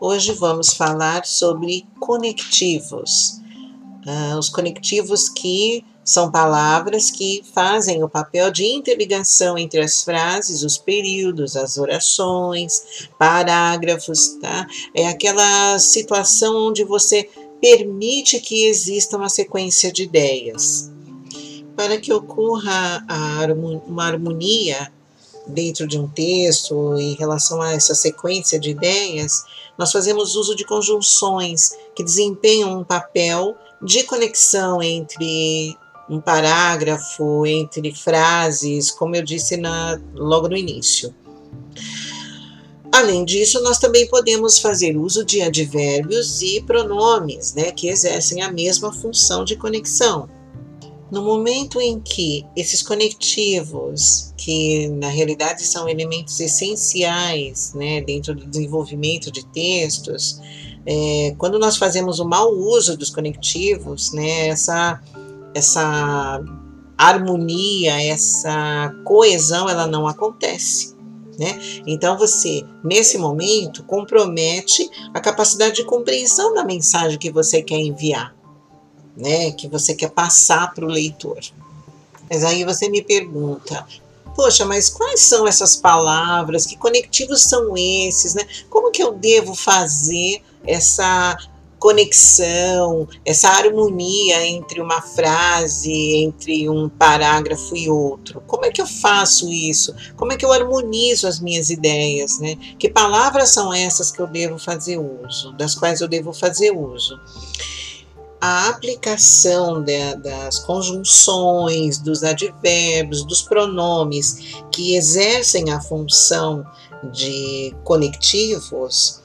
Hoje vamos falar sobre conectivos. Uh, os conectivos que são palavras que fazem o papel de interligação entre as frases, os períodos, as orações, parágrafos, tá? É aquela situação onde você permite que exista uma sequência de ideias. Para que ocorra uma harmonia dentro de um texto em relação a essa sequência de ideias, nós fazemos uso de conjunções que desempenham um papel de conexão entre um parágrafo, entre frases, como eu disse na, logo no início. Além disso, nós também podemos fazer uso de advérbios e pronomes, né, que exercem a mesma função de conexão. No momento em que esses conectivos, que na realidade são elementos essenciais né, dentro do desenvolvimento de textos, é, quando nós fazemos o mau uso dos conectivos, né, essa, essa harmonia, essa coesão, ela não acontece. Né? Então você, nesse momento, compromete a capacidade de compreensão da mensagem que você quer enviar né, que você quer passar para o leitor. Mas aí você me pergunta, poxa, mas quais são essas palavras? Que conectivos são esses? Né? Como que eu devo fazer essa conexão, essa harmonia entre uma frase, entre um parágrafo e outro? Como é que eu faço isso? Como é que eu harmonizo as minhas ideias? Né? Que palavras são essas que eu devo fazer uso, das quais eu devo fazer uso? A aplicação de, das conjunções, dos advérbios, dos pronomes que exercem a função de conectivos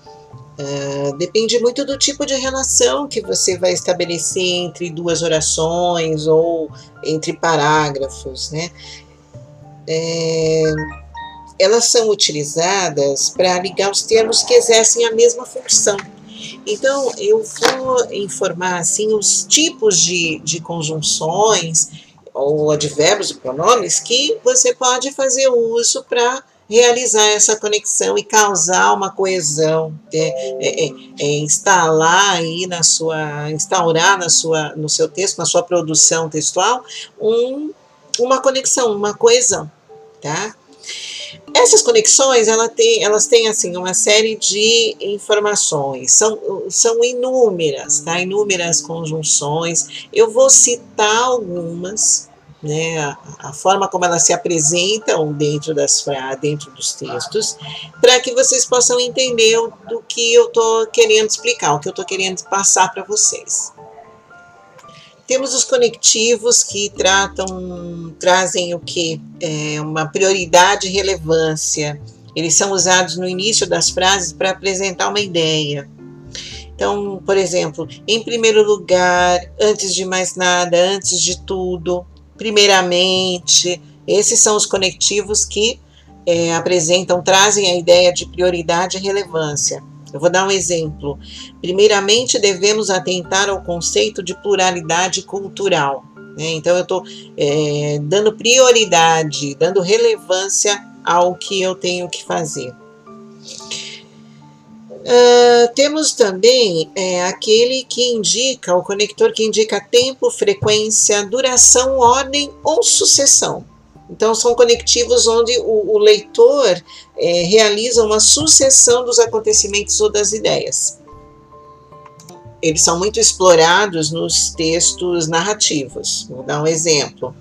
uh, depende muito do tipo de relação que você vai estabelecer entre duas orações ou entre parágrafos, né? É, elas são utilizadas para ligar os termos que exercem a mesma função. Então, eu vou informar assim os tipos de, de conjunções ou advérbios e pronomes que você pode fazer uso para realizar essa conexão e causar uma coesão, é, é, é, é, instalar aí na sua, instaurar na sua, no seu texto, na sua produção textual, um, uma conexão, uma coesão, tá? Essas conexões ela tem, elas têm assim uma série de informações, são, são inúmeras, tá? inúmeras conjunções. Eu vou citar algumas, né? a, a forma como elas se apresentam dentro das dentro dos textos, para que vocês possam entender do que eu estou querendo explicar, o que eu estou querendo passar para vocês. Temos os conectivos que tratam, trazem o que? É uma prioridade e relevância. Eles são usados no início das frases para apresentar uma ideia. Então, por exemplo, em primeiro lugar, antes de mais nada, antes de tudo, primeiramente, esses são os conectivos que é, apresentam, trazem a ideia de prioridade e relevância. Eu vou dar um exemplo. Primeiramente, devemos atentar ao conceito de pluralidade cultural. Né? Então, eu estou é, dando prioridade, dando relevância ao que eu tenho que fazer. Uh, temos também é, aquele que indica, o conector que indica tempo, frequência, duração, ordem ou sucessão. Então, são conectivos onde o, o leitor é, realiza uma sucessão dos acontecimentos ou das ideias. Eles são muito explorados nos textos narrativos. Vou dar um exemplo.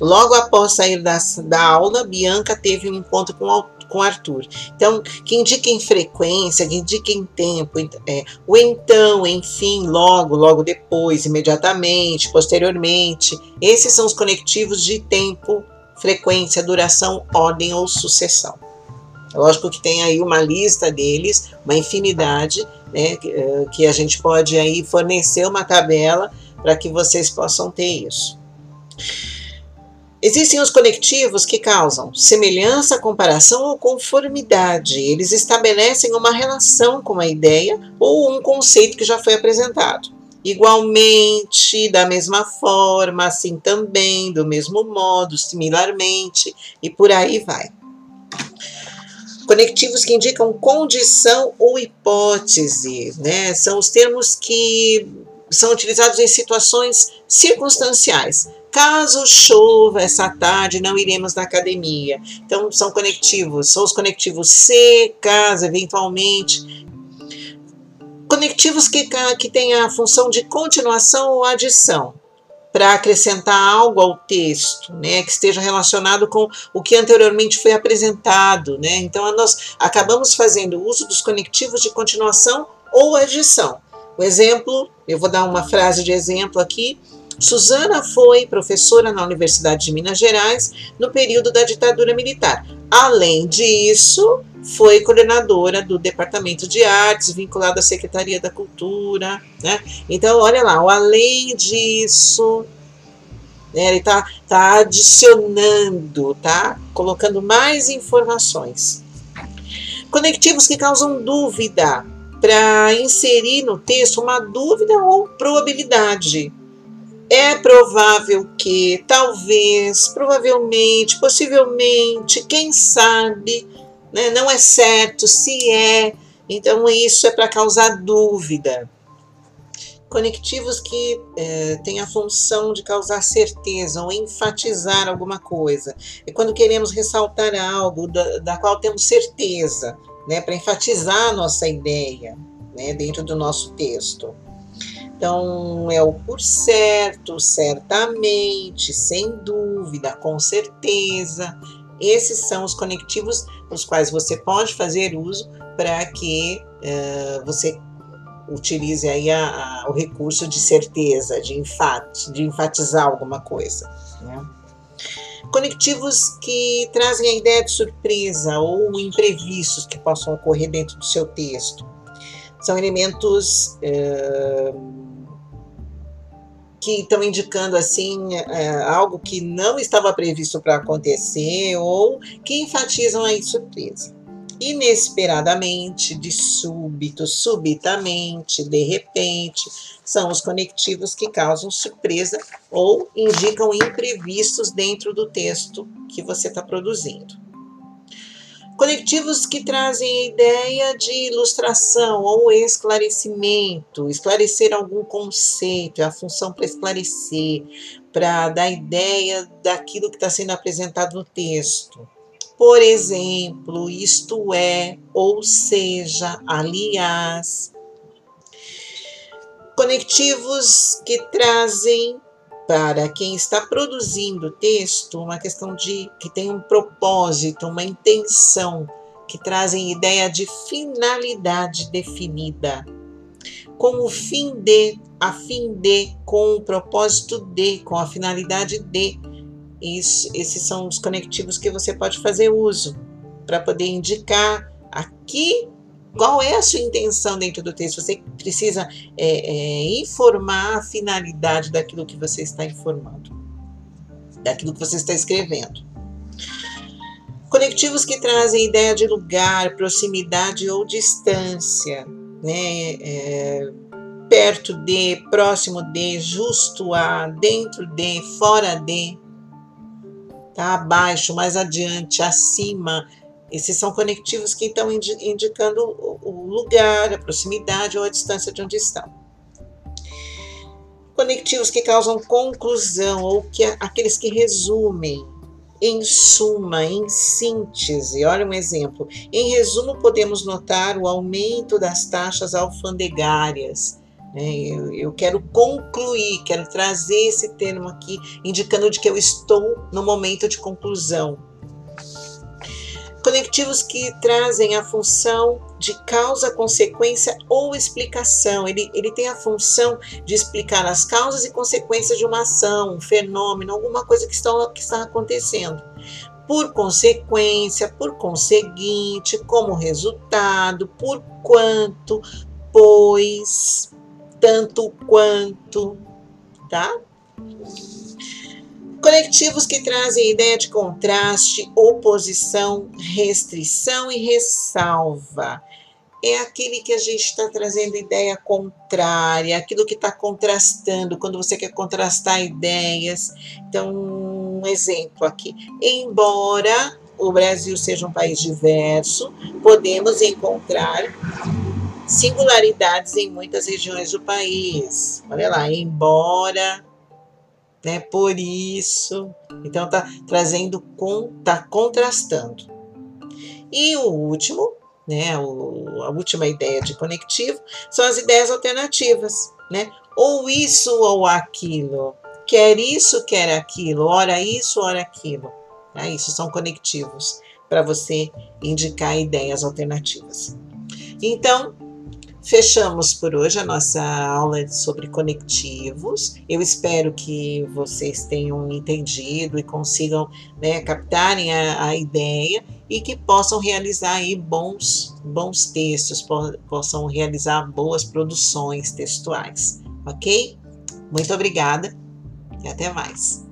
Logo após sair da, da aula, Bianca teve um encontro com, com Arthur. Então, que indica em frequência, que indica em tempo, é, o então, enfim, logo, logo depois, imediatamente, posteriormente. Esses são os conectivos de tempo frequência, duração, ordem ou sucessão. É lógico que tem aí uma lista deles, uma infinidade, né, eh, que a gente pode aí fornecer uma tabela para que vocês possam ter isso. Existem os conectivos que causam semelhança, comparação ou conformidade. Eles estabelecem uma relação com a ideia ou um conceito que já foi apresentado. Igualmente, da mesma forma, assim também, do mesmo modo, similarmente, e por aí vai. Conectivos que indicam condição ou hipótese, né? São os termos que são utilizados em situações circunstanciais. Caso chova essa tarde, não iremos na academia. Então, são conectivos, são os conectivos se, caso, eventualmente. Conectivos que, que têm a função de continuação ou adição para acrescentar algo ao texto, né, que esteja relacionado com o que anteriormente foi apresentado, né? Então nós acabamos fazendo uso dos conectivos de continuação ou adição. O exemplo, eu vou dar uma frase de exemplo aqui. Suzana foi professora na Universidade de Minas Gerais no período da ditadura militar. Além disso, foi coordenadora do Departamento de Artes, vinculada à Secretaria da Cultura. Né? Então, olha lá, além disso, né, ele está tá adicionando, tá colocando mais informações. Conectivos que causam dúvida para inserir no texto uma dúvida ou probabilidade. É provável que, talvez, provavelmente, possivelmente, quem sabe, né? não é certo, se é. Então, isso é para causar dúvida. Conectivos que é, têm a função de causar certeza ou enfatizar alguma coisa. É quando queremos ressaltar algo da, da qual temos certeza, né, para enfatizar a nossa ideia né, dentro do nosso texto. Então, é o por certo, certamente, sem dúvida, com certeza. Esses são os conectivos dos quais você pode fazer uso para que uh, você utilize aí a, a, o recurso de certeza, de, enfat, de enfatizar alguma coisa. Né? Conectivos que trazem a ideia de surpresa ou imprevistos que possam ocorrer dentro do seu texto. São elementos que estão indicando assim algo que não estava previsto para acontecer ou que enfatizam a surpresa. Inesperadamente, de súbito, subitamente, de repente, são os conectivos que causam surpresa ou indicam imprevistos dentro do texto que você está produzindo. Conectivos que trazem a ideia de ilustração ou esclarecimento, esclarecer algum conceito, é a função para esclarecer, para dar ideia daquilo que está sendo apresentado no texto. Por exemplo, isto é, ou seja, aliás. Conectivos que trazem para quem está produzindo o texto uma questão de que tem um propósito, uma intenção, que trazem ideia de finalidade definida, com o fim de, a fim de, com o propósito de, com a finalidade de. Isso, esses são os conectivos que você pode fazer uso para poder indicar aqui qual é a sua intenção dentro do texto? Você precisa é, é, informar a finalidade daquilo que você está informando, daquilo que você está escrevendo. Conectivos que trazem ideia de lugar, proximidade ou distância, né? É, perto de, próximo de, justo a, dentro de, fora de, tá? abaixo, mais adiante, acima, esses são conectivos que estão indicando o lugar, a proximidade ou a distância de onde estão. Conectivos que causam conclusão ou que aqueles que resumem. Em suma, em síntese, olha um exemplo. Em resumo, podemos notar o aumento das taxas alfandegárias. Né? Eu, eu quero concluir, quero trazer esse termo aqui, indicando de que eu estou no momento de conclusão Conectivos que trazem a função de causa, consequência ou explicação. Ele, ele tem a função de explicar as causas e consequências de uma ação, um fenômeno, alguma coisa que está, que está acontecendo. Por consequência, por conseguinte, como resultado, por quanto, pois, tanto quanto, tá? Conectivos que trazem ideia de contraste, oposição, restrição e ressalva. É aquele que a gente está trazendo ideia contrária, aquilo que está contrastando, quando você quer contrastar ideias. Então, um exemplo aqui. Embora o Brasil seja um país diverso, podemos encontrar singularidades em muitas regiões do país. Olha lá, embora, né, por isso. Então tá trazendo, tá contrastando. E o último, né, o, a última ideia de conectivo são as ideias alternativas, né? Ou isso ou aquilo. Quer isso, quer aquilo. Ora isso, ora aquilo. Né? Isso são conectivos para você indicar ideias alternativas. Então, Fechamos por hoje a nossa aula sobre conectivos. Eu espero que vocês tenham entendido e consigam né, captarem a, a, ideia e que possam realizar aí bons, bons textos, po possam realizar boas produções textuais, ok? Muito obrigada e até mais.